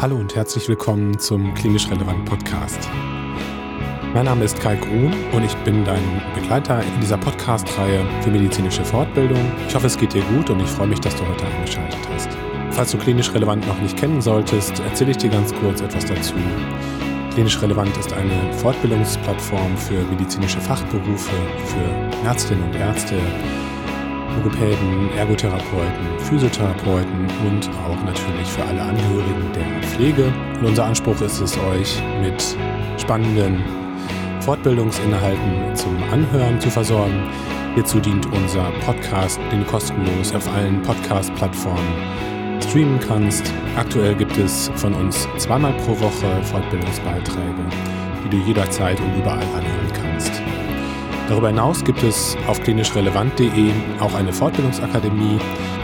Hallo und herzlich willkommen zum Klinisch Relevant Podcast. Mein Name ist Kai Grun und ich bin dein Begleiter in dieser Podcast-Reihe für medizinische Fortbildung. Ich hoffe, es geht dir gut und ich freue mich, dass du heute eingeschaltet hast. Falls du klinisch relevant noch nicht kennen solltest, erzähle ich dir ganz kurz etwas dazu. Klinisch relevant ist eine Fortbildungsplattform für medizinische Fachberufe, für Ärztinnen und Ärzte, Logopäden, Ergotherapeuten, Physiotherapeuten und auch natürlich für alle Angehörigen der Pflege. Und unser Anspruch ist es, euch mit spannenden Fortbildungsinhalten zum Anhören zu versorgen. Hierzu dient unser Podcast, den du kostenlos auf allen Podcast-Plattformen streamen kannst. Aktuell gibt es von uns zweimal pro Woche Fortbildungsbeiträge, die du jederzeit und überall anhören. Darüber hinaus gibt es auf klinischrelevant.de auch eine Fortbildungsakademie,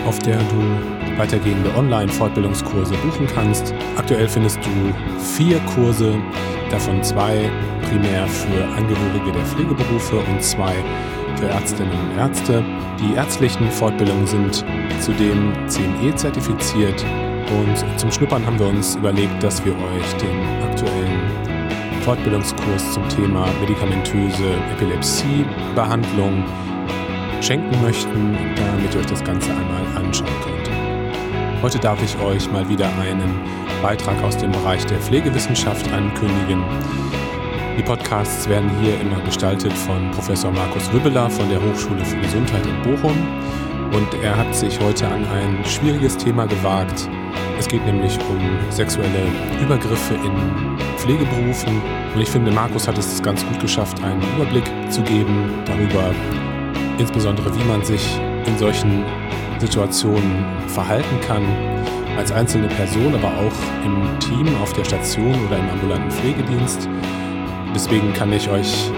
auf der du weitergehende Online-Fortbildungskurse buchen kannst. Aktuell findest du vier Kurse, davon zwei primär für Angehörige der Pflegeberufe und zwei für Ärztinnen und Ärzte. Die ärztlichen Fortbildungen sind zudem CME zertifiziert und zum Schnuppern haben wir uns überlegt, dass wir euch den aktuellen Fortbildungskurs zum Thema medikamentöse Epilepsiebehandlung schenken möchten, damit ihr euch das Ganze einmal anschauen könnt. Heute darf ich euch mal wieder einen Beitrag aus dem Bereich der Pflegewissenschaft ankündigen. Die Podcasts werden hier immer gestaltet von Professor Markus Wibbeler von der Hochschule für Gesundheit in Bochum. Und er hat sich heute an ein schwieriges Thema gewagt. Es geht nämlich um sexuelle Übergriffe in Pflegeberufen. Und ich finde, Markus hat es ganz gut geschafft, einen Überblick zu geben darüber, insbesondere wie man sich in solchen Situationen verhalten kann, als einzelne Person, aber auch im Team, auf der Station oder im ambulanten Pflegedienst. Deswegen kann ich euch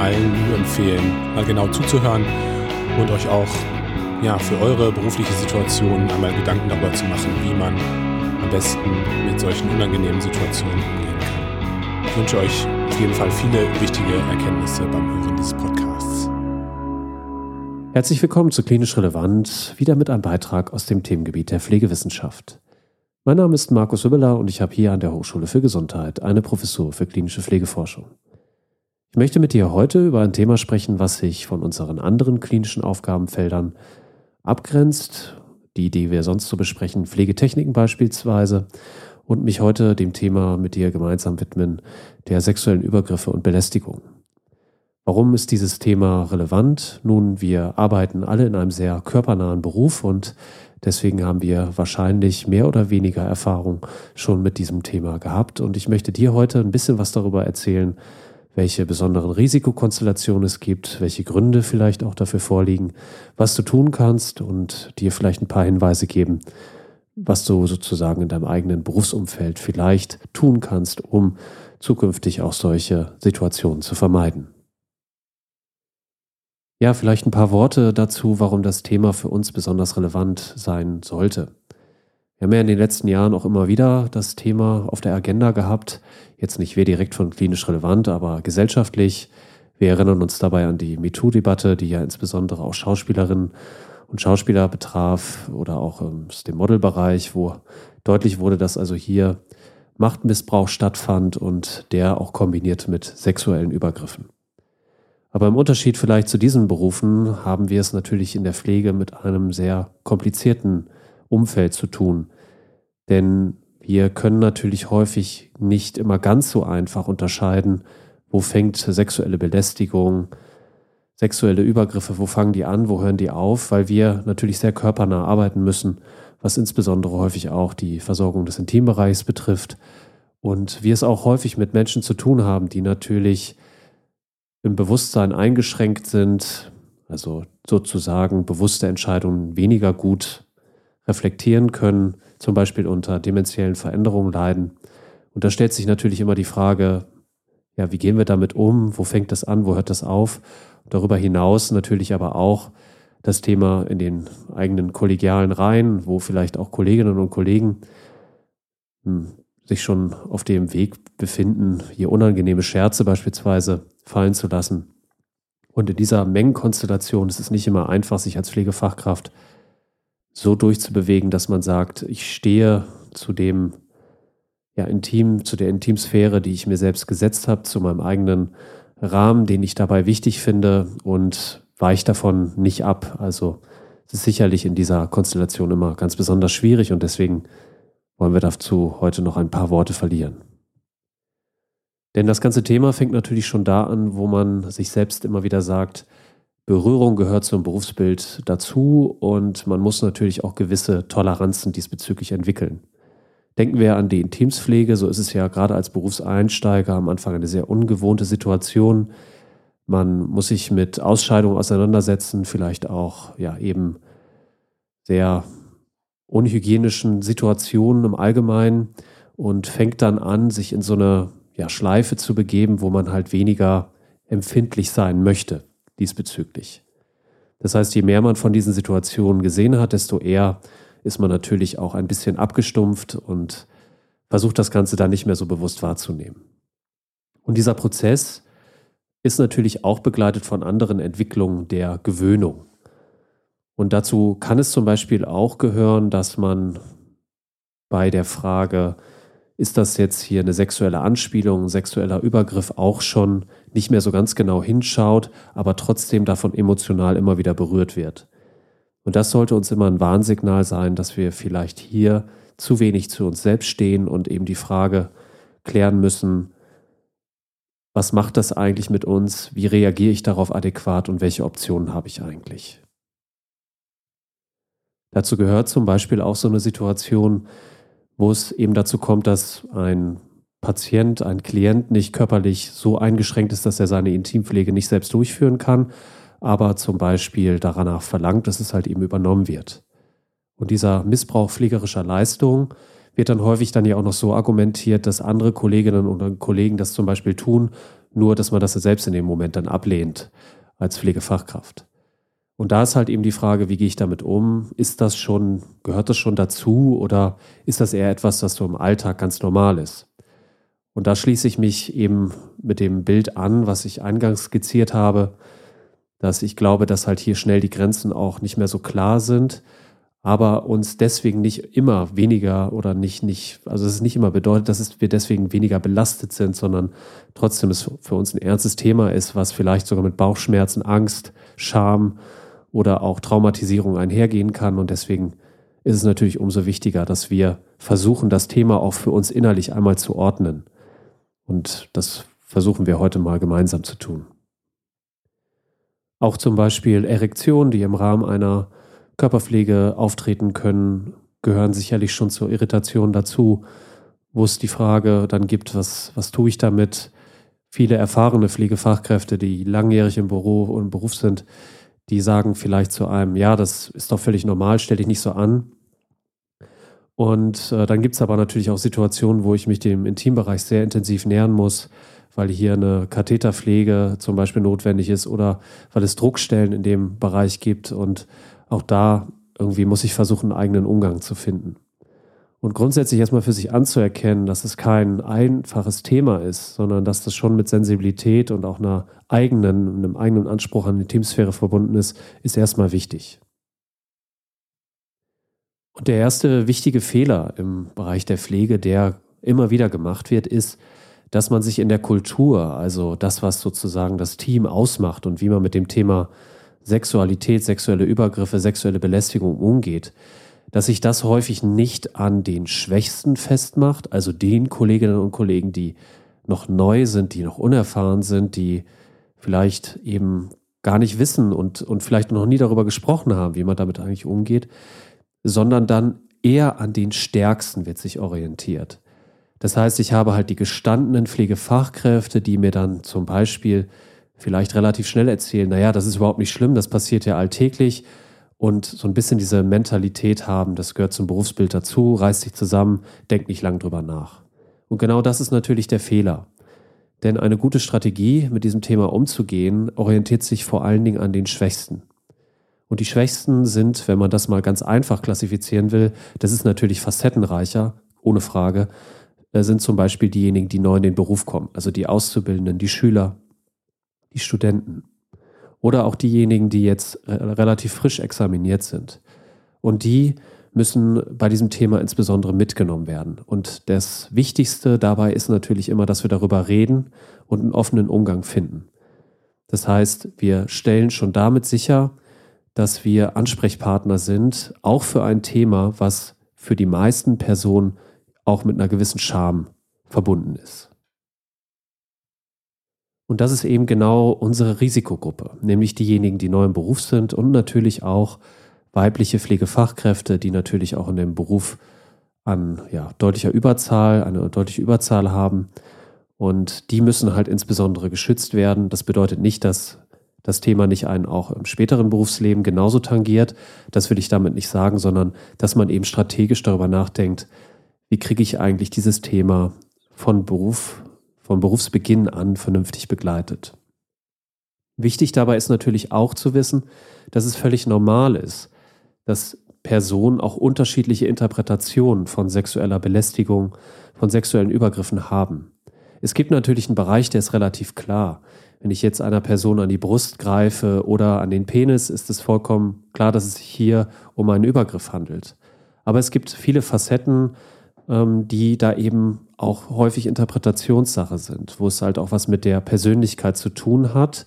allen nur empfehlen, mal genau zuzuhören und euch auch ja, für eure berufliche Situation einmal Gedanken darüber zu machen, wie man am besten mit solchen unangenehmen Situationen kann. Ich wünsche euch auf jeden Fall viele wichtige Erkenntnisse beim Hören dieses Podcasts. Herzlich willkommen zu Klinisch Relevant, wieder mit einem Beitrag aus dem Themengebiet der Pflegewissenschaft. Mein Name ist Markus Hübbeler und ich habe hier an der Hochschule für Gesundheit eine Professur für klinische Pflegeforschung. Ich möchte mit dir heute über ein Thema sprechen, was sich von unseren anderen klinischen Aufgabenfeldern abgrenzt, die, die wir sonst so besprechen, Pflegetechniken beispielsweise, und mich heute dem Thema mit dir gemeinsam widmen, der sexuellen Übergriffe und Belästigung. Warum ist dieses Thema relevant? Nun, wir arbeiten alle in einem sehr körpernahen Beruf und deswegen haben wir wahrscheinlich mehr oder weniger Erfahrung schon mit diesem Thema gehabt. Und ich möchte dir heute ein bisschen was darüber erzählen, welche besonderen Risikokonstellationen es gibt, welche Gründe vielleicht auch dafür vorliegen, was du tun kannst und dir vielleicht ein paar Hinweise geben, was du sozusagen in deinem eigenen Berufsumfeld vielleicht tun kannst, um zukünftig auch solche Situationen zu vermeiden. Ja, vielleicht ein paar Worte dazu, warum das Thema für uns besonders relevant sein sollte. Wir haben ja in den letzten Jahren auch immer wieder das Thema auf der Agenda gehabt. Jetzt nicht wir direkt von klinisch relevant, aber gesellschaftlich. Wir erinnern uns dabei an die MeToo-Debatte, die ja insbesondere auch Schauspielerinnen und Schauspieler betraf oder auch aus dem Modelbereich, wo deutlich wurde, dass also hier Machtmissbrauch stattfand und der auch kombiniert mit sexuellen Übergriffen. Aber im Unterschied vielleicht zu diesen Berufen haben wir es natürlich in der Pflege mit einem sehr komplizierten Umfeld zu tun. Denn wir können natürlich häufig nicht immer ganz so einfach unterscheiden, wo fängt sexuelle Belästigung, sexuelle Übergriffe, wo fangen die an, wo hören die auf, weil wir natürlich sehr körpernah arbeiten müssen, was insbesondere häufig auch die Versorgung des Intimbereichs betrifft. Und wir es auch häufig mit Menschen zu tun haben, die natürlich im Bewusstsein eingeschränkt sind, also sozusagen bewusste Entscheidungen weniger gut reflektieren können, zum Beispiel unter dementiellen Veränderungen leiden. Und da stellt sich natürlich immer die Frage, ja, wie gehen wir damit um? Wo fängt das an? Wo hört das auf? Darüber hinaus natürlich aber auch das Thema in den eigenen kollegialen Reihen, wo vielleicht auch Kolleginnen und Kollegen hm, sich schon auf dem Weg befinden, hier unangenehme Scherze beispielsweise fallen zu lassen. Und in dieser Mengenkonstellation ist es nicht immer einfach, sich als Pflegefachkraft so durchzubewegen, dass man sagt, ich stehe zu dem ja, Intim, zu der Intimsphäre, die ich mir selbst gesetzt habe, zu meinem eigenen Rahmen, den ich dabei wichtig finde und weiche davon nicht ab. Also es ist sicherlich in dieser Konstellation immer ganz besonders schwierig und deswegen wollen wir dazu heute noch ein paar Worte verlieren. Denn das ganze Thema fängt natürlich schon da an, wo man sich selbst immer wieder sagt, Berührung gehört zum Berufsbild dazu und man muss natürlich auch gewisse Toleranzen diesbezüglich entwickeln. Denken wir an die Intimspflege, so ist es ja gerade als Berufseinsteiger am Anfang eine sehr ungewohnte Situation. Man muss sich mit Ausscheidungen auseinandersetzen, vielleicht auch ja eben sehr unhygienischen Situationen im Allgemeinen und fängt dann an, sich in so eine ja, Schleife zu begeben, wo man halt weniger empfindlich sein möchte diesbezüglich. Das heißt, je mehr man von diesen Situationen gesehen hat, desto eher ist man natürlich auch ein bisschen abgestumpft und versucht das Ganze dann nicht mehr so bewusst wahrzunehmen. Und dieser Prozess ist natürlich auch begleitet von anderen Entwicklungen der Gewöhnung. Und dazu kann es zum Beispiel auch gehören, dass man bei der Frage, ist das jetzt hier eine sexuelle Anspielung, ein sexueller Übergriff, auch schon nicht mehr so ganz genau hinschaut, aber trotzdem davon emotional immer wieder berührt wird. Und das sollte uns immer ein Warnsignal sein, dass wir vielleicht hier zu wenig zu uns selbst stehen und eben die Frage klären müssen, was macht das eigentlich mit uns, wie reagiere ich darauf adäquat und welche Optionen habe ich eigentlich. Dazu gehört zum Beispiel auch so eine Situation, wo es eben dazu kommt, dass ein Patient, ein Klient nicht körperlich so eingeschränkt ist, dass er seine Intimpflege nicht selbst durchführen kann, aber zum Beispiel danach verlangt, dass es halt eben übernommen wird. Und dieser Missbrauch pflegerischer Leistung wird dann häufig dann ja auch noch so argumentiert, dass andere Kolleginnen und Kollegen das zum Beispiel tun, nur dass man das selbst in dem Moment dann ablehnt als Pflegefachkraft. Und da ist halt eben die Frage, wie gehe ich damit um? Ist das schon, gehört das schon dazu oder ist das eher etwas, das so im Alltag ganz normal ist? Und da schließe ich mich eben mit dem Bild an, was ich eingangs skizziert habe, dass ich glaube, dass halt hier schnell die Grenzen auch nicht mehr so klar sind, aber uns deswegen nicht immer weniger oder nicht, nicht, also es ist nicht immer bedeutet, dass wir deswegen weniger belastet sind, sondern trotzdem es für uns ein ernstes Thema ist, was vielleicht sogar mit Bauchschmerzen, Angst, Scham oder auch Traumatisierung einhergehen kann. Und deswegen ist es natürlich umso wichtiger, dass wir versuchen, das Thema auch für uns innerlich einmal zu ordnen. Und das versuchen wir heute mal gemeinsam zu tun. Auch zum Beispiel Erektionen, die im Rahmen einer Körperpflege auftreten können, gehören sicherlich schon zur Irritation dazu, wo es die Frage dann gibt, was, was tue ich damit? Viele erfahrene Pflegefachkräfte, die langjährig im Büro und Beruf sind, die sagen vielleicht zu einem, ja, das ist doch völlig normal, stell dich nicht so an. Und äh, dann gibt es aber natürlich auch Situationen, wo ich mich dem Intimbereich sehr intensiv nähern muss, weil hier eine Katheterpflege zum Beispiel notwendig ist oder weil es Druckstellen in dem Bereich gibt. Und auch da irgendwie muss ich versuchen, einen eigenen Umgang zu finden. Und grundsätzlich erstmal für sich anzuerkennen, dass es kein einfaches Thema ist, sondern dass das schon mit Sensibilität und auch einer eigenen, einem eigenen Anspruch an die Teamsphäre verbunden ist, ist erstmal wichtig. Und der erste wichtige Fehler im Bereich der Pflege, der immer wieder gemacht wird, ist, dass man sich in der Kultur, also das, was sozusagen das Team ausmacht und wie man mit dem Thema Sexualität, sexuelle Übergriffe, sexuelle Belästigung umgeht, dass sich das häufig nicht an den Schwächsten festmacht, also den Kolleginnen und Kollegen, die noch neu sind, die noch unerfahren sind, die vielleicht eben gar nicht wissen und, und vielleicht noch nie darüber gesprochen haben, wie man damit eigentlich umgeht, sondern dann eher an den Stärksten wird sich orientiert. Das heißt, ich habe halt die gestandenen Pflegefachkräfte, die mir dann zum Beispiel vielleicht relativ schnell erzählen, naja, das ist überhaupt nicht schlimm, das passiert ja alltäglich und so ein bisschen diese Mentalität haben, das gehört zum Berufsbild dazu, reißt sich zusammen, denkt nicht lang drüber nach. Und genau das ist natürlich der Fehler. Denn eine gute Strategie, mit diesem Thema umzugehen, orientiert sich vor allen Dingen an den Schwächsten. Und die Schwächsten sind, wenn man das mal ganz einfach klassifizieren will, das ist natürlich facettenreicher, ohne Frage, sind zum Beispiel diejenigen, die neu in den Beruf kommen, also die Auszubildenden, die Schüler, die Studenten oder auch diejenigen, die jetzt relativ frisch examiniert sind. Und die müssen bei diesem Thema insbesondere mitgenommen werden. Und das Wichtigste dabei ist natürlich immer, dass wir darüber reden und einen offenen Umgang finden. Das heißt, wir stellen schon damit sicher, dass wir Ansprechpartner sind, auch für ein Thema, was für die meisten Personen auch mit einer gewissen Scham verbunden ist. Und das ist eben genau unsere Risikogruppe, nämlich diejenigen, die neu im Beruf sind und natürlich auch weibliche Pflegefachkräfte, die natürlich auch in dem Beruf an ja, deutlicher Überzahl, eine deutliche Überzahl haben. Und die müssen halt insbesondere geschützt werden. Das bedeutet nicht, dass das Thema nicht einen auch im späteren Berufsleben genauso tangiert. Das will ich damit nicht sagen, sondern dass man eben strategisch darüber nachdenkt, wie kriege ich eigentlich dieses Thema von Beruf, vom Berufsbeginn an vernünftig begleitet. Wichtig dabei ist natürlich auch zu wissen, dass es völlig normal ist, dass Personen auch unterschiedliche Interpretationen von sexueller Belästigung, von sexuellen Übergriffen haben. Es gibt natürlich einen Bereich, der ist relativ klar. Wenn ich jetzt einer Person an die Brust greife oder an den Penis, ist es vollkommen klar, dass es sich hier um einen Übergriff handelt. Aber es gibt viele Facetten, ähm, die da eben auch häufig Interpretationssache sind, wo es halt auch was mit der Persönlichkeit zu tun hat,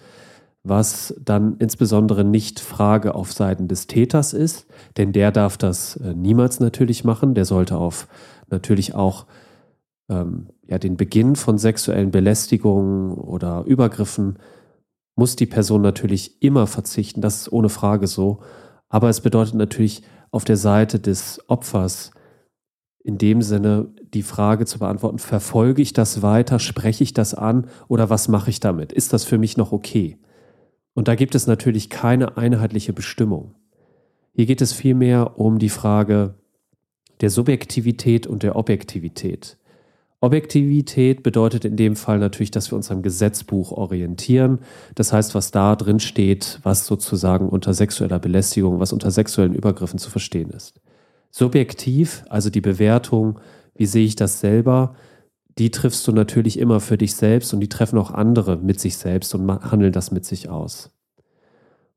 was dann insbesondere nicht Frage auf Seiten des Täters ist, denn der darf das äh, niemals natürlich machen. Der sollte auf natürlich auch ähm, ja, den Beginn von sexuellen Belästigungen oder Übergriffen muss die Person natürlich immer verzichten. Das ist ohne Frage so. Aber es bedeutet natürlich auf der Seite des Opfers in dem Sinne die Frage zu beantworten, verfolge ich das weiter, spreche ich das an oder was mache ich damit? Ist das für mich noch okay? Und da gibt es natürlich keine einheitliche Bestimmung. Hier geht es vielmehr um die Frage der Subjektivität und der Objektivität. Objektivität bedeutet in dem Fall natürlich, dass wir uns am Gesetzbuch orientieren. Das heißt, was da drin steht, was sozusagen unter sexueller Belästigung, was unter sexuellen Übergriffen zu verstehen ist. Subjektiv, also die Bewertung, wie sehe ich das selber, die triffst du natürlich immer für dich selbst und die treffen auch andere mit sich selbst und handeln das mit sich aus.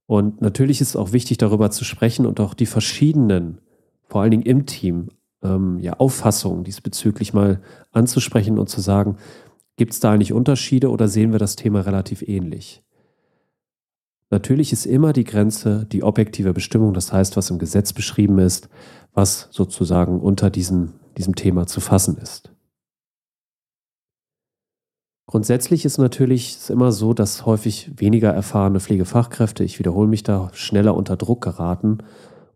Und natürlich ist es auch wichtig, darüber zu sprechen und auch die verschiedenen, vor allen Dingen im Team, ähm, ja, Auffassungen diesbezüglich mal anzusprechen und zu sagen, gibt es da eigentlich Unterschiede oder sehen wir das Thema relativ ähnlich? Natürlich ist immer die Grenze die objektive Bestimmung, das heißt, was im Gesetz beschrieben ist, was sozusagen unter diesem, diesem Thema zu fassen ist. Grundsätzlich ist natürlich es immer so, dass häufig weniger erfahrene Pflegefachkräfte, ich wiederhole mich da, schneller unter Druck geraten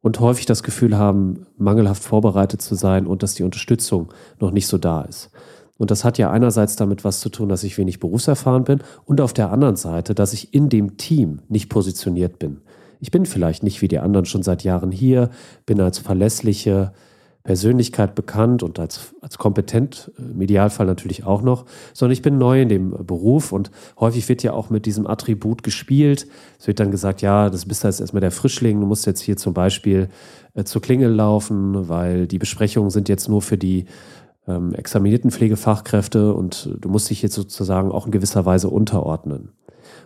und häufig das Gefühl haben, mangelhaft vorbereitet zu sein und dass die Unterstützung noch nicht so da ist. Und das hat ja einerseits damit was zu tun, dass ich wenig berufserfahren bin und auf der anderen Seite, dass ich in dem Team nicht positioniert bin. Ich bin vielleicht nicht wie die anderen schon seit Jahren hier, bin als verlässliche, Persönlichkeit bekannt und als, als kompetent, im Idealfall natürlich auch noch, sondern ich bin neu in dem Beruf und häufig wird ja auch mit diesem Attribut gespielt. Es wird dann gesagt, ja, das bist jetzt erstmal der Frischling, du musst jetzt hier zum Beispiel äh, zur Klingel laufen, weil die Besprechungen sind jetzt nur für die ähm, examinierten Pflegefachkräfte und du musst dich jetzt sozusagen auch in gewisser Weise unterordnen.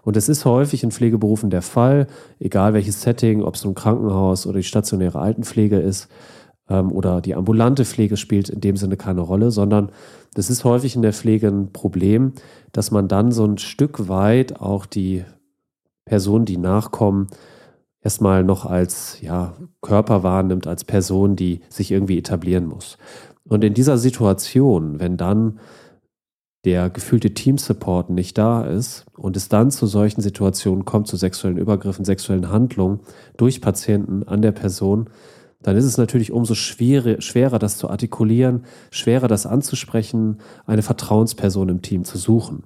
Und es ist häufig in Pflegeberufen der Fall, egal welches Setting, ob es ein Krankenhaus oder die stationäre Altenpflege ist, ähm, oder die ambulante Pflege spielt in dem Sinne keine Rolle, sondern das ist häufig in der Pflege ein Problem, dass man dann so ein Stück weit auch die Personen, die nachkommen, erstmal noch als ja, Körper wahrnimmt, als Person, die sich irgendwie etablieren muss. Und in dieser Situation, wenn dann der gefühlte Team-Support nicht da ist und es dann zu solchen Situationen kommt, zu sexuellen Übergriffen, sexuellen Handlungen durch Patienten an der Person, dann ist es natürlich umso schwere, schwerer, das zu artikulieren, schwerer, das anzusprechen, eine Vertrauensperson im Team zu suchen.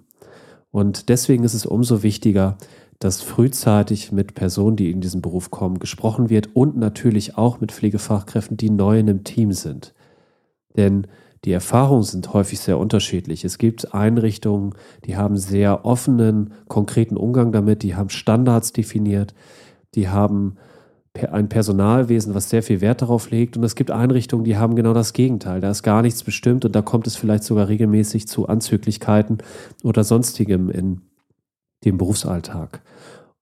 Und deswegen ist es umso wichtiger, dass frühzeitig mit Personen, die in diesen Beruf kommen, gesprochen wird und natürlich auch mit Pflegefachkräften, die neu in einem Team sind. Denn die Erfahrungen sind häufig sehr unterschiedlich. Es gibt Einrichtungen, die haben sehr offenen, konkreten Umgang damit, die haben Standards definiert, die haben ein Personalwesen, was sehr viel Wert darauf legt. Und es gibt Einrichtungen, die haben genau das Gegenteil. Da ist gar nichts bestimmt und da kommt es vielleicht sogar regelmäßig zu Anzüglichkeiten oder sonstigem in dem Berufsalltag.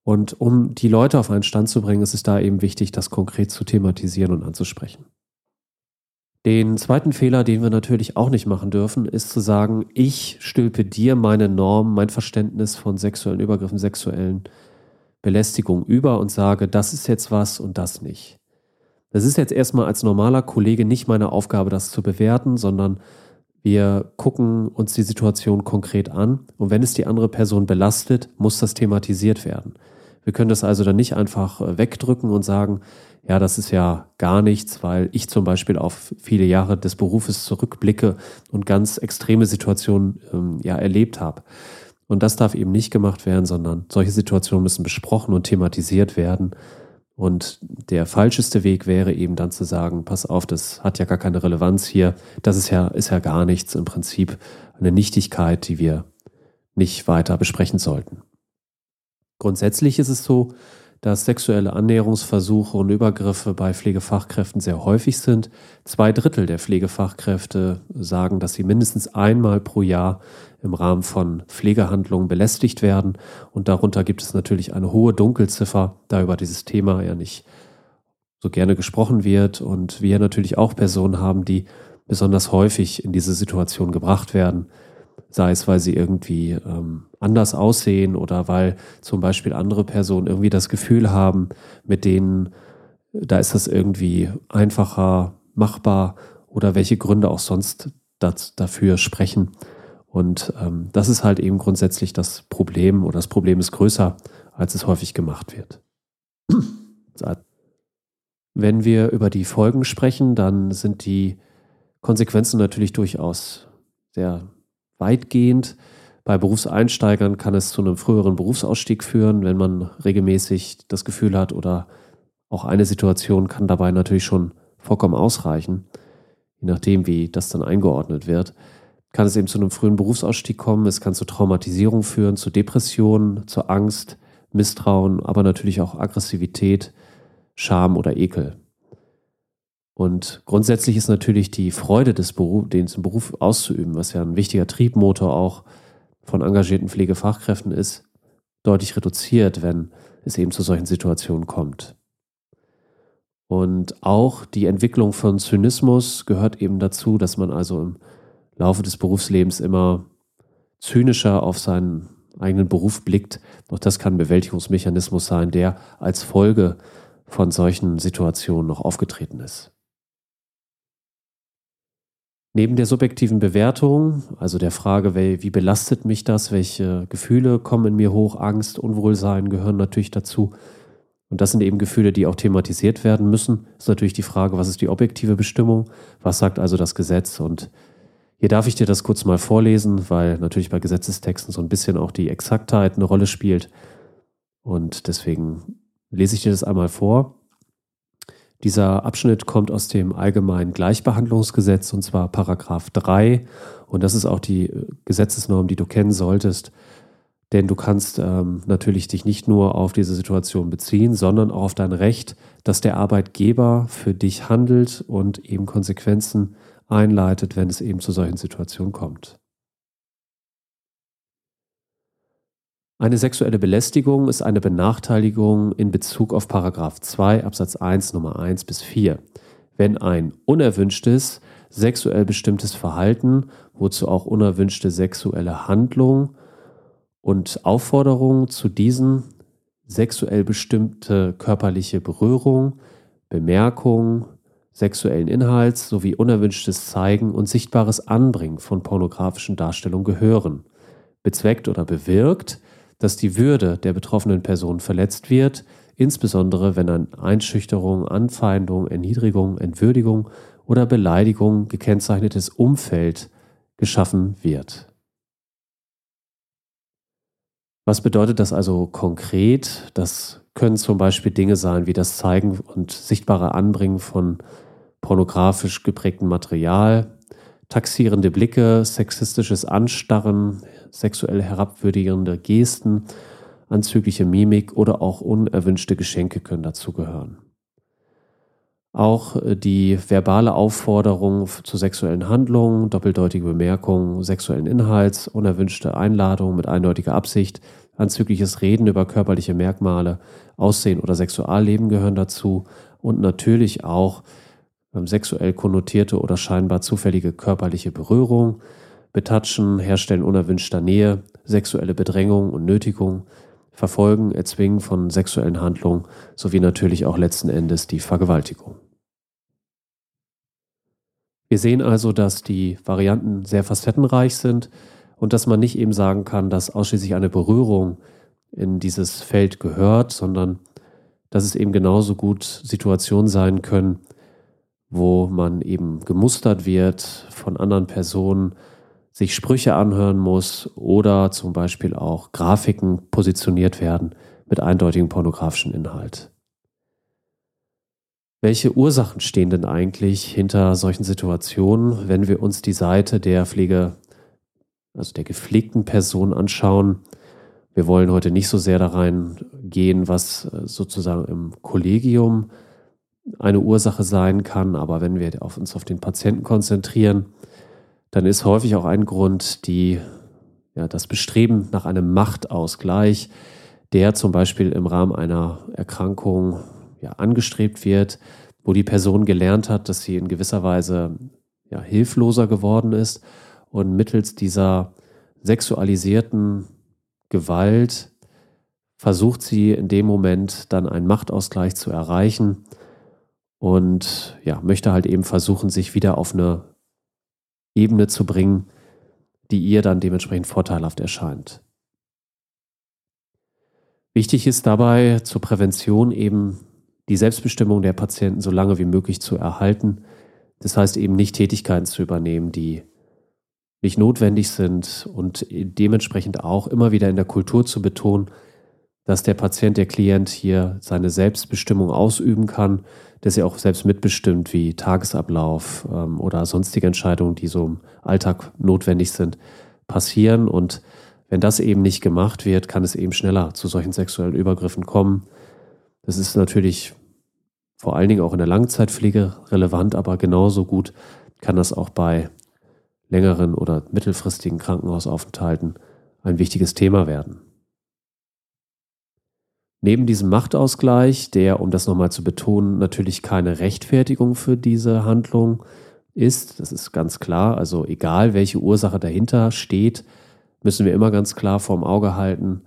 Und um die Leute auf einen Stand zu bringen, ist es da eben wichtig, das konkret zu thematisieren und anzusprechen. Den zweiten Fehler, den wir natürlich auch nicht machen dürfen, ist zu sagen, ich stülpe dir meine Norm, mein Verständnis von sexuellen Übergriffen, sexuellen Belästigung über und sage, das ist jetzt was und das nicht. Das ist jetzt erstmal als normaler Kollege nicht meine Aufgabe, das zu bewerten, sondern wir gucken uns die Situation konkret an und wenn es die andere Person belastet, muss das thematisiert werden. Wir können das also dann nicht einfach äh, wegdrücken und sagen, ja, das ist ja gar nichts, weil ich zum Beispiel auf viele Jahre des Berufes zurückblicke und ganz extreme Situationen ähm, ja erlebt habe. Und das darf eben nicht gemacht werden, sondern solche Situationen müssen besprochen und thematisiert werden. Und der falscheste Weg wäre eben dann zu sagen, pass auf, das hat ja gar keine Relevanz hier. Das ist ja, ist ja gar nichts im Prinzip. Eine Nichtigkeit, die wir nicht weiter besprechen sollten. Grundsätzlich ist es so, dass sexuelle Annäherungsversuche und Übergriffe bei Pflegefachkräften sehr häufig sind. Zwei Drittel der Pflegefachkräfte sagen, dass sie mindestens einmal pro Jahr im Rahmen von Pflegehandlungen belästigt werden. Und darunter gibt es natürlich eine hohe Dunkelziffer, da über dieses Thema ja nicht so gerne gesprochen wird. Und wir natürlich auch Personen haben, die besonders häufig in diese Situation gebracht werden sei es, weil sie irgendwie ähm, anders aussehen oder weil zum Beispiel andere Personen irgendwie das Gefühl haben, mit denen, da ist das irgendwie einfacher machbar oder welche Gründe auch sonst das, dafür sprechen. Und ähm, das ist halt eben grundsätzlich das Problem oder das Problem ist größer, als es häufig gemacht wird. Wenn wir über die Folgen sprechen, dann sind die Konsequenzen natürlich durchaus sehr weitgehend. Bei Berufseinsteigern kann es zu einem früheren Berufsausstieg führen, wenn man regelmäßig das Gefühl hat oder auch eine Situation kann dabei natürlich schon vollkommen ausreichen, je nachdem, wie das dann eingeordnet wird. Kann es eben zu einem frühen Berufsausstieg kommen, es kann zu Traumatisierung führen, zu Depressionen, zu Angst, Misstrauen, aber natürlich auch Aggressivität, Scham oder Ekel. Und grundsätzlich ist natürlich die Freude des Beruf, den Beruf auszuüben, was ja ein wichtiger Triebmotor auch von engagierten Pflegefachkräften ist, deutlich reduziert, wenn es eben zu solchen Situationen kommt. Und auch die Entwicklung von Zynismus gehört eben dazu, dass man also im Laufe des Berufslebens immer zynischer auf seinen eigenen Beruf blickt. Auch das kann ein Bewältigungsmechanismus sein, der als Folge von solchen Situationen noch aufgetreten ist. Neben der subjektiven Bewertung, also der Frage, wie belastet mich das, welche Gefühle kommen in mir hoch, Angst, Unwohlsein gehören natürlich dazu. Und das sind eben Gefühle, die auch thematisiert werden müssen. Ist natürlich die Frage, was ist die objektive Bestimmung? Was sagt also das Gesetz? Und hier darf ich dir das kurz mal vorlesen, weil natürlich bei Gesetzestexten so ein bisschen auch die Exaktheit eine Rolle spielt. Und deswegen lese ich dir das einmal vor. Dieser Abschnitt kommt aus dem Allgemeinen Gleichbehandlungsgesetz und zwar Paragraph 3. Und das ist auch die äh, Gesetzesnorm, die du kennen solltest. Denn du kannst ähm, natürlich dich nicht nur auf diese Situation beziehen, sondern auch auf dein Recht, dass der Arbeitgeber für dich handelt und eben Konsequenzen einleitet, wenn es eben zu solchen Situationen kommt. Eine sexuelle Belästigung ist eine Benachteiligung in Bezug auf Paragraph 2 Absatz 1 Nummer 1 bis 4. Wenn ein unerwünschtes, sexuell bestimmtes Verhalten, wozu auch unerwünschte sexuelle Handlung und Aufforderung zu diesen sexuell bestimmte körperliche Berührung, Bemerkung, sexuellen Inhalts sowie unerwünschtes Zeigen und sichtbares Anbringen von pornografischen Darstellungen gehören, bezweckt oder bewirkt, dass die Würde der betroffenen Person verletzt wird, insbesondere wenn an Einschüchterung, Anfeindung, Erniedrigung, Entwürdigung oder Beleidigung gekennzeichnetes Umfeld geschaffen wird. Was bedeutet das also konkret? Das können zum Beispiel Dinge sein wie das Zeigen und sichtbare Anbringen von pornografisch geprägtem Material, taxierende Blicke, sexistisches Anstarren, sexuell herabwürdigende Gesten, anzügliche Mimik oder auch unerwünschte Geschenke können dazugehören. Auch äh, die verbale Aufforderung zu sexuellen Handlungen, doppeldeutige Bemerkungen sexuellen Inhalts, unerwünschte Einladungen mit eindeutiger Absicht, anzügliches Reden über körperliche Merkmale, Aussehen oder Sexualleben gehören dazu und natürlich auch sexuell konnotierte oder scheinbar zufällige körperliche Berührung, Betatschen, Herstellen unerwünschter Nähe, sexuelle Bedrängung und Nötigung, Verfolgen, Erzwingen von sexuellen Handlungen sowie natürlich auch letzten Endes die Vergewaltigung. Wir sehen also, dass die Varianten sehr facettenreich sind und dass man nicht eben sagen kann, dass ausschließlich eine Berührung in dieses Feld gehört, sondern dass es eben genauso gut Situationen sein können, wo man eben gemustert wird von anderen Personen, sich Sprüche anhören muss oder zum Beispiel auch Grafiken positioniert werden mit eindeutigem pornografischen Inhalt. Welche Ursachen stehen denn eigentlich hinter solchen Situationen, wenn wir uns die Seite der Pflege, also der gepflegten Person anschauen? Wir wollen heute nicht so sehr da reingehen, was äh, sozusagen im Kollegium eine Ursache sein kann, aber wenn wir auf uns auf den Patienten konzentrieren, dann ist häufig auch ein Grund die, ja, das Bestreben nach einem Machtausgleich, der zum Beispiel im Rahmen einer Erkrankung ja, angestrebt wird, wo die Person gelernt hat, dass sie in gewisser Weise ja, hilfloser geworden ist und mittels dieser sexualisierten Gewalt versucht sie in dem Moment dann einen Machtausgleich zu erreichen und ja, möchte halt eben versuchen, sich wieder auf eine Ebene zu bringen, die ihr dann dementsprechend vorteilhaft erscheint. Wichtig ist dabei zur Prävention eben die Selbstbestimmung der Patienten so lange wie möglich zu erhalten. Das heißt eben nicht Tätigkeiten zu übernehmen, die nicht notwendig sind und dementsprechend auch immer wieder in der Kultur zu betonen, dass der Patient, der Klient hier seine Selbstbestimmung ausüben kann, dass er auch selbst mitbestimmt, wie Tagesablauf ähm, oder sonstige Entscheidungen, die so im Alltag notwendig sind, passieren. Und wenn das eben nicht gemacht wird, kann es eben schneller zu solchen sexuellen Übergriffen kommen. Das ist natürlich vor allen Dingen auch in der Langzeitpflege relevant, aber genauso gut kann das auch bei längeren oder mittelfristigen Krankenhausaufenthalten ein wichtiges Thema werden. Neben diesem Machtausgleich, der, um das nochmal zu betonen, natürlich keine Rechtfertigung für diese Handlung ist, das ist ganz klar, also egal welche Ursache dahinter steht, müssen wir immer ganz klar vorm Auge halten,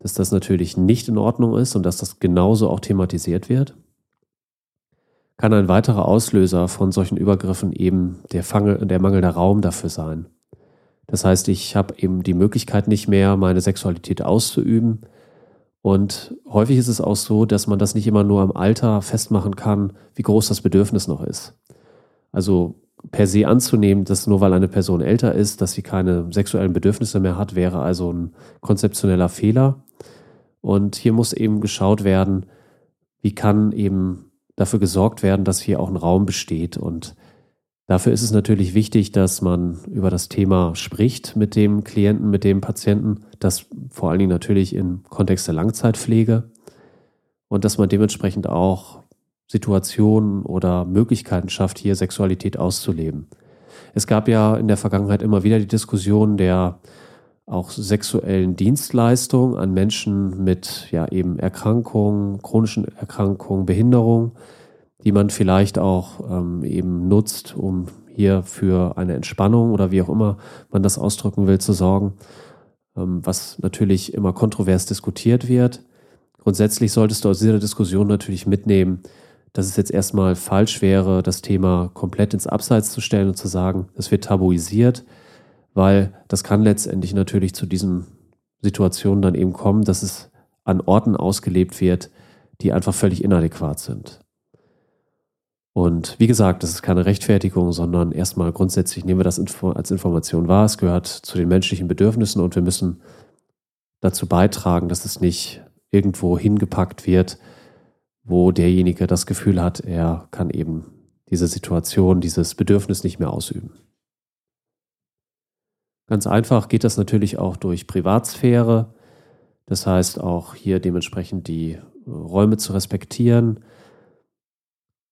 dass das natürlich nicht in Ordnung ist und dass das genauso auch thematisiert wird. Kann ein weiterer Auslöser von solchen Übergriffen eben der, Fange, der mangelnde Raum dafür sein. Das heißt, ich habe eben die Möglichkeit nicht mehr, meine Sexualität auszuüben, und häufig ist es auch so, dass man das nicht immer nur am Alter festmachen kann, wie groß das Bedürfnis noch ist. Also per se anzunehmen, dass nur weil eine Person älter ist, dass sie keine sexuellen Bedürfnisse mehr hat, wäre also ein konzeptioneller Fehler. Und hier muss eben geschaut werden, wie kann eben dafür gesorgt werden, dass hier auch ein Raum besteht und Dafür ist es natürlich wichtig, dass man über das Thema spricht mit dem Klienten, mit dem Patienten, das vor allen Dingen natürlich im Kontext der Langzeitpflege. Und dass man dementsprechend auch Situationen oder Möglichkeiten schafft, hier Sexualität auszuleben. Es gab ja in der Vergangenheit immer wieder die Diskussion der auch sexuellen Dienstleistungen an Menschen mit ja eben Erkrankungen, chronischen Erkrankungen, Behinderungen die man vielleicht auch ähm, eben nutzt, um hier für eine Entspannung oder wie auch immer man das ausdrücken will, zu sorgen, ähm, was natürlich immer kontrovers diskutiert wird. Grundsätzlich solltest du aus dieser Diskussion natürlich mitnehmen, dass es jetzt erstmal falsch wäre, das Thema komplett ins Abseits zu stellen und zu sagen, es wird tabuisiert, weil das kann letztendlich natürlich zu diesen Situationen dann eben kommen, dass es an Orten ausgelebt wird, die einfach völlig inadäquat sind. Und wie gesagt, das ist keine Rechtfertigung, sondern erstmal grundsätzlich nehmen wir das als Information wahr. Es gehört zu den menschlichen Bedürfnissen und wir müssen dazu beitragen, dass es nicht irgendwo hingepackt wird, wo derjenige das Gefühl hat, er kann eben diese Situation, dieses Bedürfnis nicht mehr ausüben. Ganz einfach geht das natürlich auch durch Privatsphäre. Das heißt auch hier dementsprechend die Räume zu respektieren,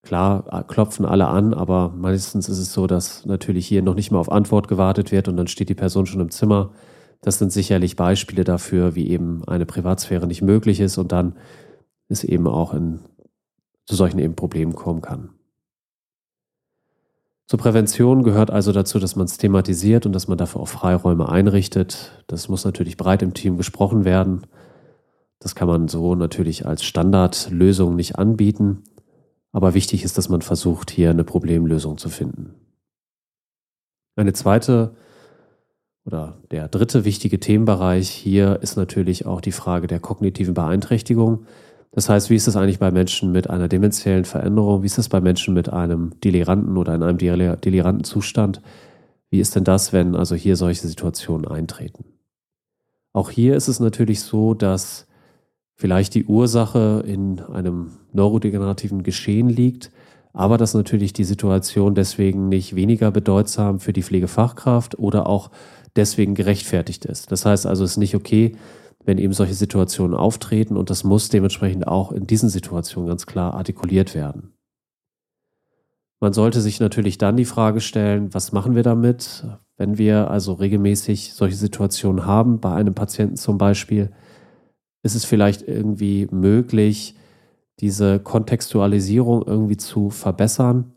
Klar äh, klopfen alle an, aber meistens ist es so, dass natürlich hier noch nicht mal auf Antwort gewartet wird und dann steht die Person schon im Zimmer. Das sind sicherlich Beispiele dafür, wie eben eine Privatsphäre nicht möglich ist und dann es eben auch in, zu solchen eben Problemen kommen kann. Zur Prävention gehört also dazu, dass man es thematisiert und dass man dafür auch Freiräume einrichtet. Das muss natürlich breit im Team gesprochen werden. Das kann man so natürlich als Standardlösung nicht anbieten. Aber wichtig ist, dass man versucht, hier eine Problemlösung zu finden. Eine zweite oder der dritte wichtige Themenbereich hier ist natürlich auch die Frage der kognitiven Beeinträchtigung. Das heißt, wie ist es eigentlich bei Menschen mit einer demenziellen Veränderung? Wie ist es bei Menschen mit einem deliranten oder in einem deliranten Zustand? Wie ist denn das, wenn also hier solche Situationen eintreten? Auch hier ist es natürlich so, dass vielleicht die Ursache in einem neurodegenerativen Geschehen liegt, aber dass natürlich die Situation deswegen nicht weniger bedeutsam für die Pflegefachkraft oder auch deswegen gerechtfertigt ist. Das heißt also, es ist nicht okay, wenn eben solche Situationen auftreten und das muss dementsprechend auch in diesen Situationen ganz klar artikuliert werden. Man sollte sich natürlich dann die Frage stellen, was machen wir damit, wenn wir also regelmäßig solche Situationen haben, bei einem Patienten zum Beispiel, ist es vielleicht irgendwie möglich, diese Kontextualisierung irgendwie zu verbessern,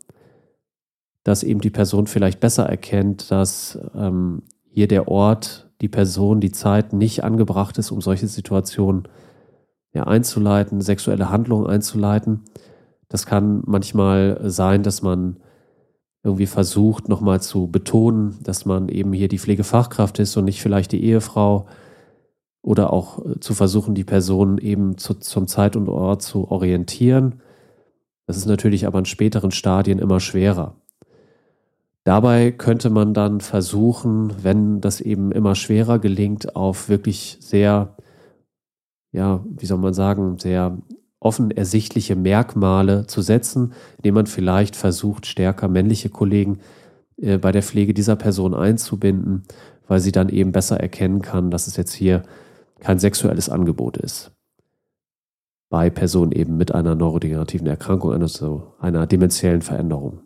dass eben die Person vielleicht besser erkennt, dass ähm, hier der Ort, die Person, die Zeit nicht angebracht ist, um solche Situationen ja, einzuleiten, sexuelle Handlungen einzuleiten. Das kann manchmal sein, dass man irgendwie versucht, nochmal zu betonen, dass man eben hier die Pflegefachkraft ist und nicht vielleicht die Ehefrau oder auch äh, zu versuchen, die Person eben zu, zum Zeit und Ort zu orientieren. Das ist natürlich aber in späteren Stadien immer schwerer. Dabei könnte man dann versuchen, wenn das eben immer schwerer gelingt, auf wirklich sehr, ja, wie soll man sagen, sehr offen ersichtliche Merkmale zu setzen, indem man vielleicht versucht, stärker männliche Kollegen äh, bei der Pflege dieser Person einzubinden, weil sie dann eben besser erkennen kann, dass es jetzt hier kein sexuelles Angebot ist. Bei Personen eben mit einer neurodegenerativen Erkrankung, also einer demenziellen Veränderung.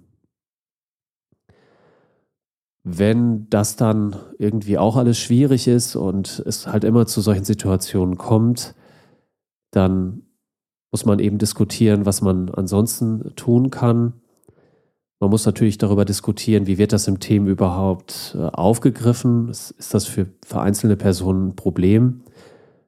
Wenn das dann irgendwie auch alles schwierig ist und es halt immer zu solchen Situationen kommt, dann muss man eben diskutieren, was man ansonsten tun kann. Man muss natürlich darüber diskutieren, wie wird das im Team überhaupt äh, aufgegriffen? Ist das für, für einzelne Personen ein Problem?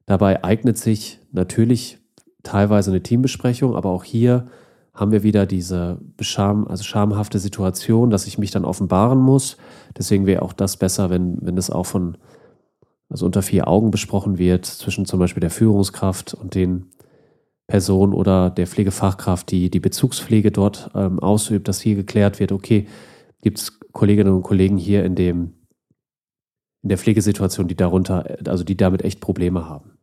Dabei eignet sich natürlich teilweise eine Teambesprechung, aber auch hier haben wir wieder diese Bescham, also schamhafte Situation, dass ich mich dann offenbaren muss. Deswegen wäre auch das besser, wenn, wenn das auch von, also unter vier Augen besprochen wird, zwischen zum Beispiel der Führungskraft und den Personen oder der Pflegefachkraft, die die Bezugspflege dort ähm, ausübt, dass hier geklärt wird, okay, gibt es Kolleginnen und Kollegen hier in dem, in der Pflegesituation, die darunter, also die damit echt Probleme haben.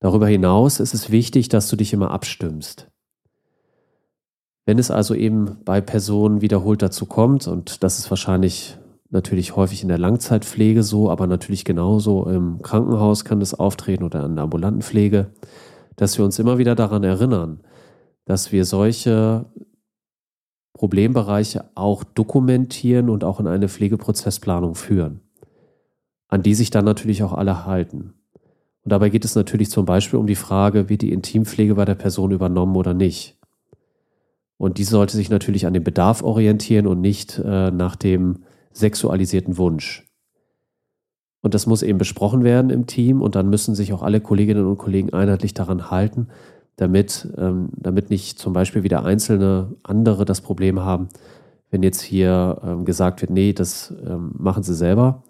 Darüber hinaus ist es wichtig, dass du dich immer abstimmst. Wenn es also eben bei Personen wiederholt dazu kommt, und das ist wahrscheinlich natürlich häufig in der Langzeitpflege so, aber natürlich genauso im Krankenhaus kann das auftreten oder in der ambulanten Pflege, dass wir uns immer wieder daran erinnern, dass wir solche Problembereiche auch dokumentieren und auch in eine Pflegeprozessplanung führen, an die sich dann natürlich auch alle halten. Und dabei geht es natürlich zum Beispiel um die Frage, wird die Intimpflege bei der Person übernommen oder nicht. Und die sollte sich natürlich an dem Bedarf orientieren und nicht äh, nach dem sexualisierten Wunsch. Und das muss eben besprochen werden im Team und dann müssen sich auch alle Kolleginnen und Kollegen einheitlich daran halten, damit, ähm, damit nicht zum Beispiel wieder einzelne andere das Problem haben, wenn jetzt hier ähm, gesagt wird, nee, das ähm, machen sie selber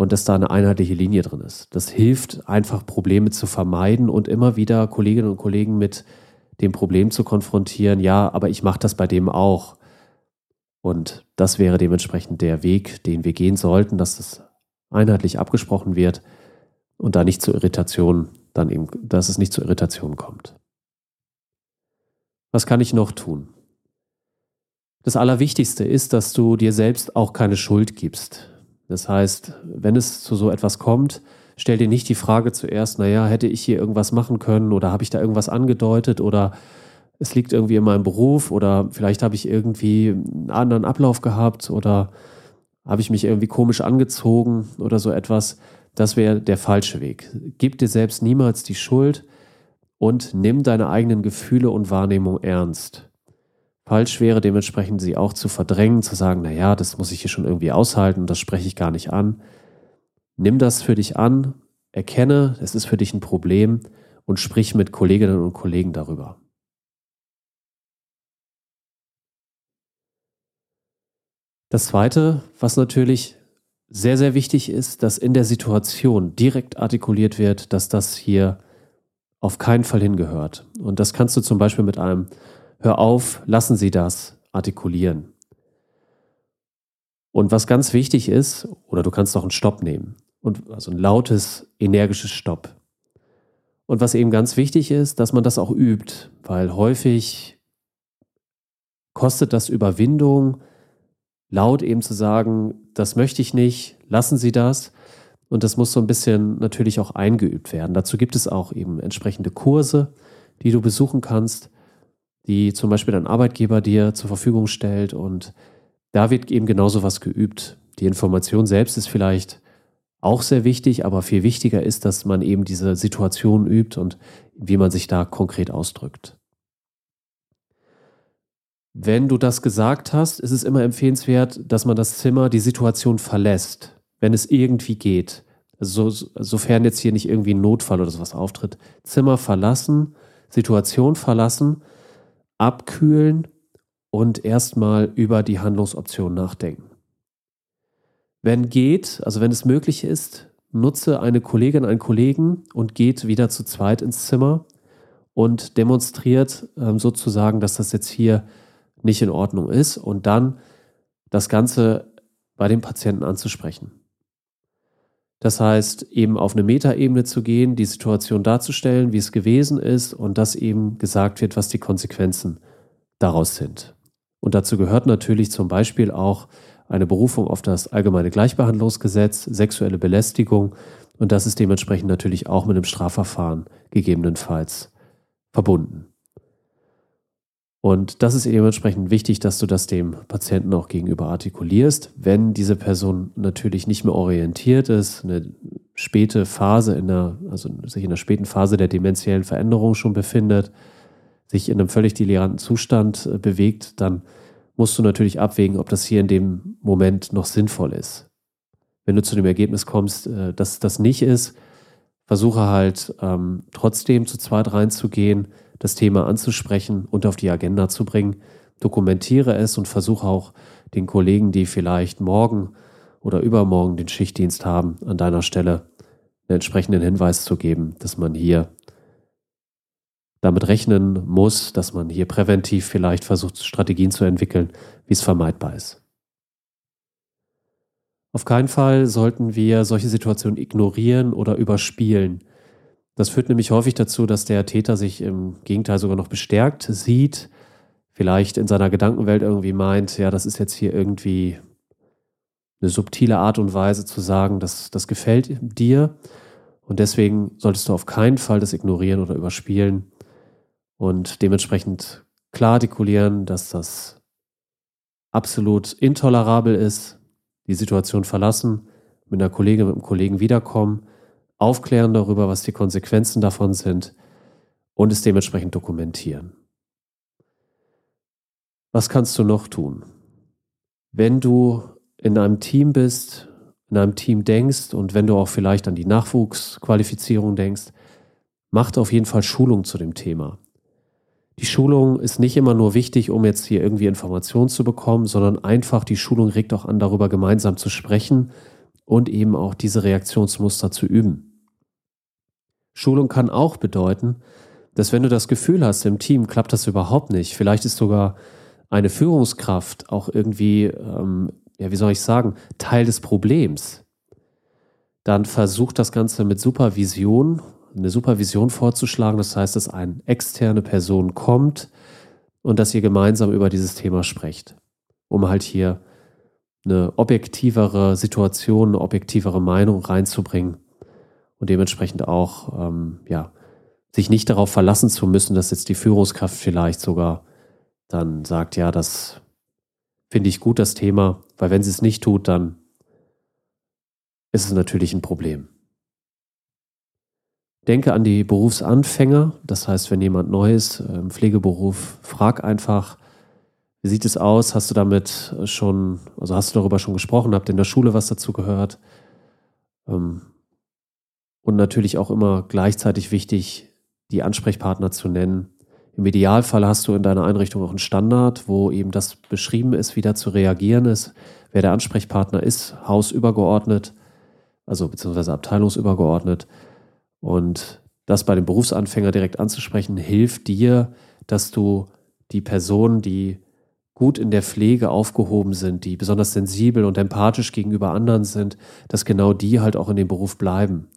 und dass da eine einheitliche Linie drin ist. Das hilft einfach Probleme zu vermeiden und immer wieder Kolleginnen und Kollegen mit dem Problem zu konfrontieren, ja, aber ich mache das bei dem auch. Und das wäre dementsprechend der Weg, den wir gehen sollten, dass das einheitlich abgesprochen wird und da nicht zu Irritationen, dann eben, dass es nicht zu Irritationen kommt. Was kann ich noch tun? Das Allerwichtigste ist, dass du dir selbst auch keine Schuld gibst. Das heißt, wenn es zu so etwas kommt, stell dir nicht die Frage zuerst, naja, hätte ich hier irgendwas machen können oder habe ich da irgendwas angedeutet oder es liegt irgendwie in meinem Beruf oder vielleicht habe ich irgendwie einen anderen Ablauf gehabt oder habe ich mich irgendwie komisch angezogen oder so etwas. Das wäre der falsche Weg. Gib dir selbst niemals die Schuld und nimm deine eigenen Gefühle und Wahrnehmung ernst. Falsch wäre dementsprechend, sie auch zu verdrängen, zu sagen, naja, das muss ich hier schon irgendwie aushalten, das spreche ich gar nicht an. Nimm das für dich an, erkenne, es ist für dich ein Problem und sprich mit Kolleginnen und Kollegen darüber. Das Zweite, was natürlich sehr, sehr wichtig ist, dass in der Situation direkt artikuliert wird, dass das hier auf keinen Fall hingehört. Und das kannst du zum Beispiel mit einem Hör auf, lassen Sie das artikulieren. Und was ganz wichtig ist, oder du kannst auch einen Stopp nehmen. Und also ein lautes, energisches Stopp. Und was eben ganz wichtig ist, dass man das auch übt, weil häufig kostet das Überwindung, laut eben zu sagen, das möchte ich nicht, lassen Sie das. Und das muss so ein bisschen natürlich auch eingeübt werden. Dazu gibt es auch eben entsprechende Kurse, die du besuchen kannst, die zum Beispiel dein Arbeitgeber dir zur Verfügung stellt. Und da wird eben genauso was geübt. Die Information selbst ist vielleicht auch sehr wichtig, aber viel wichtiger ist, dass man eben diese Situation übt und wie man sich da konkret ausdrückt. Wenn du das gesagt hast, ist es immer empfehlenswert, dass man das Zimmer, die Situation verlässt, wenn es irgendwie geht. So, sofern jetzt hier nicht irgendwie ein Notfall oder sowas auftritt. Zimmer verlassen, Situation verlassen, abkühlen und erstmal über die Handlungsoption nachdenken. Wenn geht, also wenn es möglich ist, nutze eine Kollegin, einen Kollegen und geht wieder zu zweit ins Zimmer und demonstriert ähm, sozusagen, dass das jetzt hier nicht in Ordnung ist und dann das Ganze bei dem Patienten anzusprechen. Das heißt, eben auf eine Metaebene zu gehen, die Situation darzustellen, wie es gewesen ist und dass eben gesagt wird, was die Konsequenzen daraus sind. Und dazu gehört natürlich zum Beispiel auch eine Berufung auf das allgemeine Gleichbehandlungsgesetz, sexuelle Belästigung und das ist dementsprechend natürlich auch mit einem Strafverfahren gegebenenfalls verbunden. Und das ist dementsprechend wichtig, dass du das dem Patienten auch gegenüber artikulierst. Wenn diese Person natürlich nicht mehr orientiert ist, eine späte Phase in der, also sich in der späten Phase der dementiellen Veränderung schon befindet, sich in einem völlig deliranten Zustand äh, bewegt, dann musst du natürlich abwägen, ob das hier in dem Moment noch sinnvoll ist. Wenn du zu dem Ergebnis kommst, äh, dass das nicht ist, versuche halt ähm, trotzdem zu zweit reinzugehen, das Thema anzusprechen und auf die Agenda zu bringen. Dokumentiere es und versuche auch den Kollegen, die vielleicht morgen oder übermorgen den Schichtdienst haben, an deiner Stelle einen entsprechenden Hinweis zu geben, dass man hier damit rechnen muss, dass man hier präventiv vielleicht versucht, Strategien zu entwickeln, wie es vermeidbar ist. Auf keinen Fall sollten wir solche Situationen ignorieren oder überspielen. Das führt nämlich häufig dazu, dass der Täter sich im Gegenteil sogar noch bestärkt sieht, vielleicht in seiner Gedankenwelt irgendwie meint, ja, das ist jetzt hier irgendwie eine subtile Art und Weise zu sagen, dass das gefällt dir. Und deswegen solltest du auf keinen Fall das ignorieren oder überspielen und dementsprechend klar artikulieren, dass das absolut intolerabel ist, die Situation verlassen, mit einer Kollegin, mit einem Kollegen wiederkommen aufklären darüber, was die Konsequenzen davon sind und es dementsprechend dokumentieren. Was kannst du noch tun? Wenn du in einem Team bist, in einem Team denkst und wenn du auch vielleicht an die Nachwuchsqualifizierung denkst, macht auf jeden Fall Schulung zu dem Thema. Die Schulung ist nicht immer nur wichtig, um jetzt hier irgendwie Informationen zu bekommen, sondern einfach die Schulung regt auch an, darüber gemeinsam zu sprechen und eben auch diese Reaktionsmuster zu üben. Schulung kann auch bedeuten, dass wenn du das Gefühl hast, im Team klappt das überhaupt nicht, vielleicht ist sogar eine Führungskraft auch irgendwie, ähm, ja, wie soll ich sagen, Teil des Problems, dann versucht das Ganze mit Supervision, eine Supervision vorzuschlagen. Das heißt, dass eine externe Person kommt und dass ihr gemeinsam über dieses Thema sprecht, um halt hier eine objektivere Situation, eine objektivere Meinung reinzubringen und dementsprechend auch, ähm, ja, sich nicht darauf verlassen zu müssen, dass jetzt die Führungskraft vielleicht sogar dann sagt, ja, das finde ich gut, das Thema, weil wenn sie es nicht tut, dann ist es natürlich ein Problem. Denke an die Berufsanfänger, das heißt, wenn jemand neu ist im Pflegeberuf, frag einfach, Wie sieht es aus? Hast du damit schon, also hast du darüber schon gesprochen? Habt ihr in der Schule was dazu gehört? Ähm, und natürlich auch immer gleichzeitig wichtig, die Ansprechpartner zu nennen. Im Idealfall hast du in deiner Einrichtung auch einen Standard, wo eben das beschrieben ist, wie da zu reagieren ist, wer der Ansprechpartner ist, hausübergeordnet, also beziehungsweise abteilungsübergeordnet. Und das bei dem Berufsanfänger direkt anzusprechen, hilft dir, dass du die Personen, die gut in der Pflege aufgehoben sind, die besonders sensibel und empathisch gegenüber anderen sind, dass genau die halt auch in dem Beruf bleiben.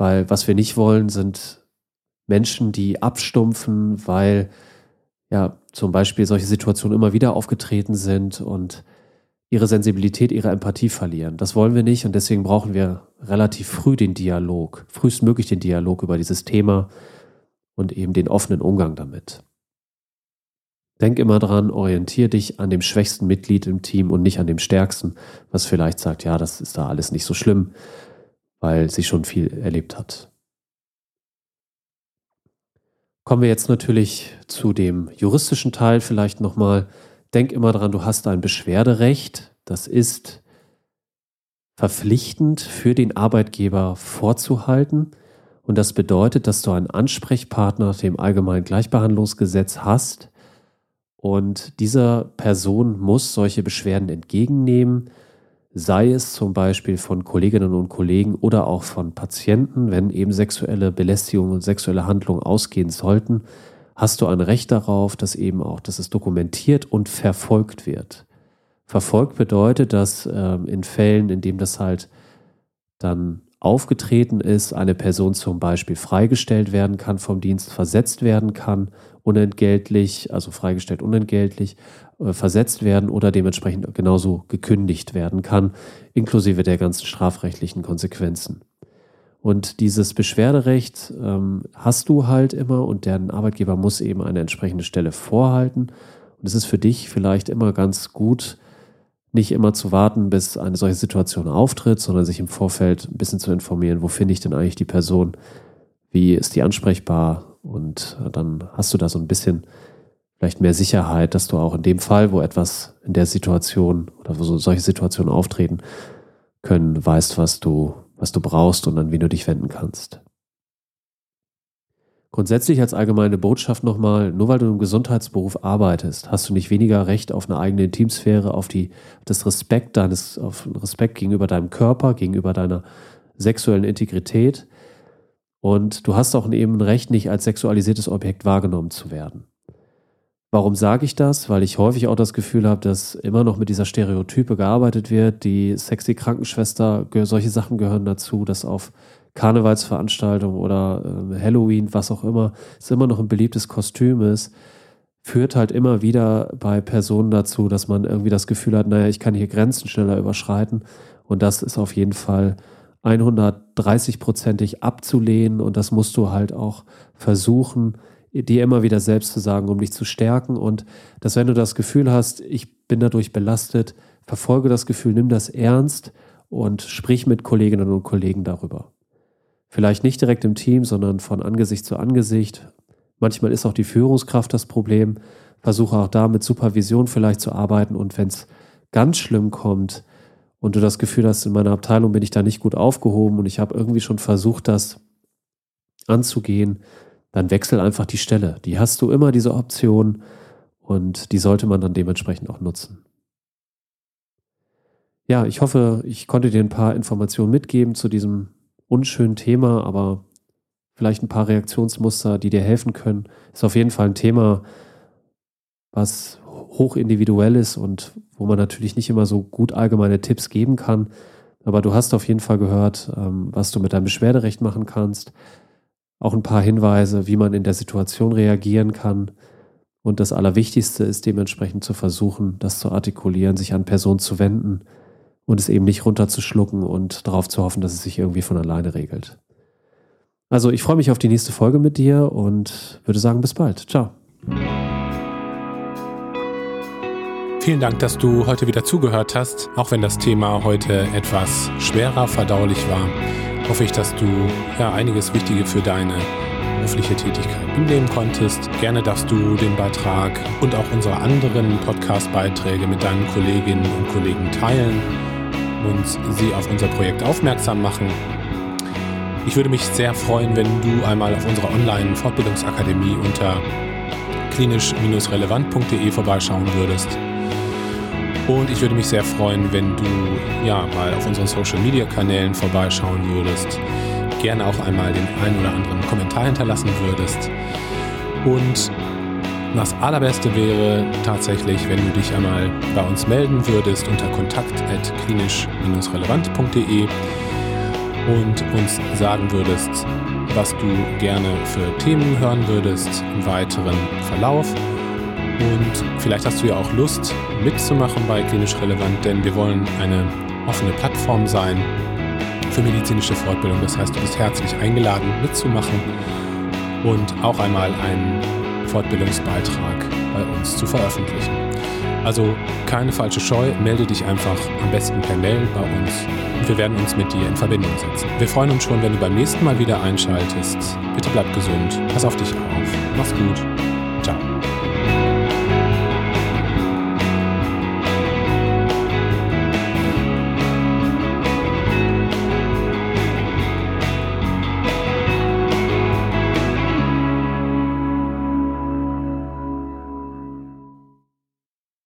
Weil was wir nicht wollen, sind Menschen, die abstumpfen, weil ja zum Beispiel solche Situationen immer wieder aufgetreten sind und ihre Sensibilität, ihre Empathie verlieren. Das wollen wir nicht und deswegen brauchen wir relativ früh den Dialog, frühestmöglich den Dialog über dieses Thema und eben den offenen Umgang damit. Denk immer dran, orientier dich an dem schwächsten Mitglied im Team und nicht an dem stärksten, was vielleicht sagt, ja, das ist da alles nicht so schlimm, weil sie schon viel erlebt hat. Kommen wir jetzt natürlich zu dem juristischen Teil vielleicht nochmal. Denk immer dran, du hast ein Beschwerderecht. Das ist verpflichtend für den Arbeitgeber vorzuhalten. Und das bedeutet, dass du einen Ansprechpartner nach dem Allgemeinen Gleichbehandlungsgesetz hast, und dieser Person muss solche Beschwerden entgegennehmen, sei es zum Beispiel von Kolleginnen und Kollegen oder auch von Patienten, wenn eben sexuelle Belästigung und sexuelle Handlungen ausgehen sollten, hast du ein Recht darauf, dass eben auch, dass es dokumentiert und verfolgt wird. Verfolgt bedeutet, dass äh, in Fällen, in denen das halt dann aufgetreten ist, eine Person zum Beispiel freigestellt werden kann vom Dienst, versetzt werden kann, unentgeltlich, also freigestellt unentgeltlich, versetzt werden oder dementsprechend genauso gekündigt werden kann, inklusive der ganzen strafrechtlichen Konsequenzen. Und dieses Beschwerderecht ähm, hast du halt immer und deren Arbeitgeber muss eben eine entsprechende Stelle vorhalten. Und es ist für dich vielleicht immer ganz gut, nicht immer zu warten, bis eine solche Situation auftritt, sondern sich im Vorfeld ein bisschen zu informieren, wo finde ich denn eigentlich die Person, wie ist die ansprechbar und äh, dann hast du da so ein bisschen vielleicht mehr Sicherheit, dass du auch in dem Fall, wo etwas in der Situation oder wo so solche Situationen auftreten können, weißt, was du, was du brauchst und an wen du dich wenden kannst. Grundsätzlich als allgemeine Botschaft nochmal, nur weil du im Gesundheitsberuf arbeitest, hast du nicht weniger Recht auf eine eigene Intimsphäre, auf die, das Respekt deines, auf Respekt gegenüber deinem Körper, gegenüber deiner sexuellen Integrität. Und du hast auch eben ein Recht, nicht als sexualisiertes Objekt wahrgenommen zu werden. Warum sage ich das? Weil ich häufig auch das Gefühl habe, dass immer noch mit dieser Stereotype gearbeitet wird. Die sexy Krankenschwester, solche Sachen gehören dazu, dass auf Karnevalsveranstaltung oder äh, Halloween, was auch immer, es immer noch ein beliebtes Kostüm ist, führt halt immer wieder bei Personen dazu, dass man irgendwie das Gefühl hat, naja, ich kann hier Grenzen schneller überschreiten. Und das ist auf jeden Fall 130-prozentig abzulehnen. Und das musst du halt auch versuchen, dir immer wieder selbst zu sagen, um dich zu stärken. Und dass, wenn du das Gefühl hast, ich bin dadurch belastet, verfolge das Gefühl, nimm das ernst und sprich mit Kolleginnen und Kollegen darüber. Vielleicht nicht direkt im Team, sondern von Angesicht zu Angesicht. Manchmal ist auch die Führungskraft das Problem. Versuche auch da mit Supervision vielleicht zu arbeiten und wenn es ganz schlimm kommt und du das Gefühl hast, in meiner Abteilung bin ich da nicht gut aufgehoben und ich habe irgendwie schon versucht, das anzugehen, dann wechsel einfach die Stelle. Die hast du immer, diese Option und die sollte man dann dementsprechend auch nutzen. Ja, ich hoffe, ich konnte dir ein paar Informationen mitgeben zu diesem unschönen Thema, aber vielleicht ein paar Reaktionsmuster, die dir helfen können. Ist auf jeden Fall ein Thema, was hoch individuell ist und wo man natürlich nicht immer so gut allgemeine Tipps geben kann. Aber du hast auf jeden Fall gehört, ähm, was du mit deinem Beschwerderecht machen kannst. Auch ein paar Hinweise, wie man in der Situation reagieren kann. Und das Allerwichtigste ist dementsprechend zu versuchen, das zu artikulieren, sich an Personen zu wenden, und es eben nicht runterzuschlucken und darauf zu hoffen, dass es sich irgendwie von alleine regelt. Also ich freue mich auf die nächste Folge mit dir und würde sagen, bis bald. Ciao. Vielen Dank, dass du heute wieder zugehört hast. Auch wenn das Thema heute etwas schwerer verdaulich war, hoffe ich, dass du ja einiges Wichtige für deine berufliche Tätigkeit mitnehmen konntest. Gerne darfst du den Beitrag und auch unsere anderen Podcast-Beiträge mit deinen Kolleginnen und Kollegen teilen und sie auf unser Projekt aufmerksam machen. Ich würde mich sehr freuen, wenn du einmal auf unserer Online-Fortbildungsakademie unter klinisch-relevant.de vorbeischauen würdest. Und ich würde mich sehr freuen, wenn du ja mal auf unseren Social Media Kanälen vorbeischauen würdest. Gerne auch einmal den einen oder anderen Kommentar hinterlassen würdest. Und das Allerbeste wäre tatsächlich, wenn du dich einmal bei uns melden würdest unter kontakt.klinisch-relevant.de und uns sagen würdest, was du gerne für Themen hören würdest im weiteren Verlauf. Und vielleicht hast du ja auch Lust mitzumachen bei Klinisch Relevant, denn wir wollen eine offene Plattform sein für medizinische Fortbildung. Das heißt, du bist herzlich eingeladen mitzumachen und auch einmal einen Fortbildungsbeitrag bei uns zu veröffentlichen. Also keine falsche Scheu, melde dich einfach am besten per Mail bei uns und wir werden uns mit dir in Verbindung setzen. Wir freuen uns schon, wenn du beim nächsten Mal wieder einschaltest. Bitte bleib gesund, pass auf dich auf, mach's gut.